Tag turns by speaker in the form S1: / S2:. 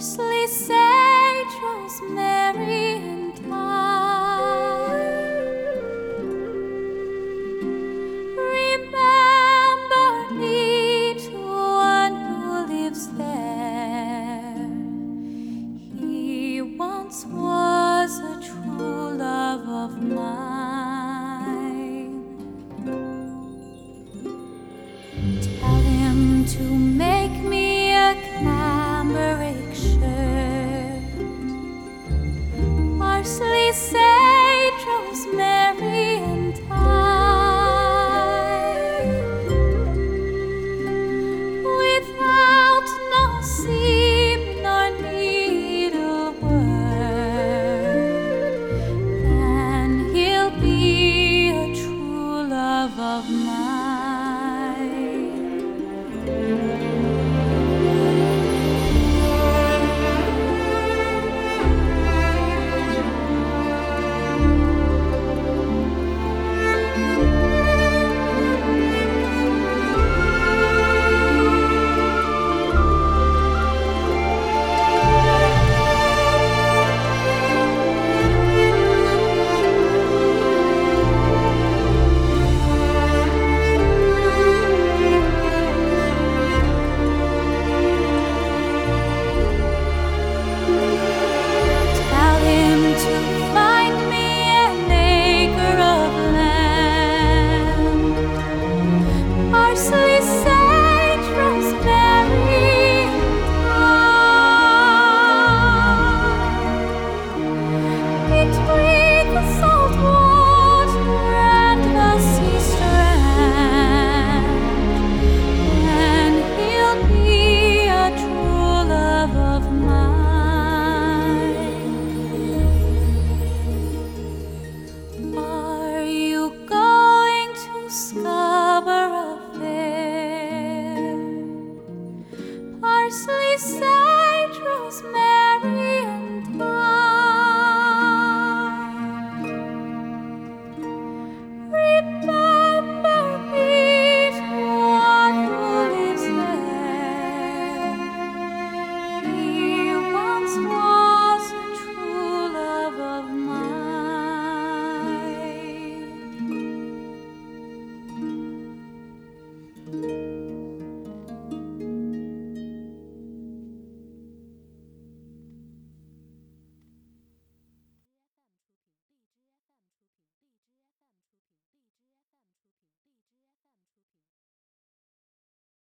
S1: sweet sage, rosemary, and thyme. Remember me to one who lives there. He once was a true love of mine. say beside Rosemary.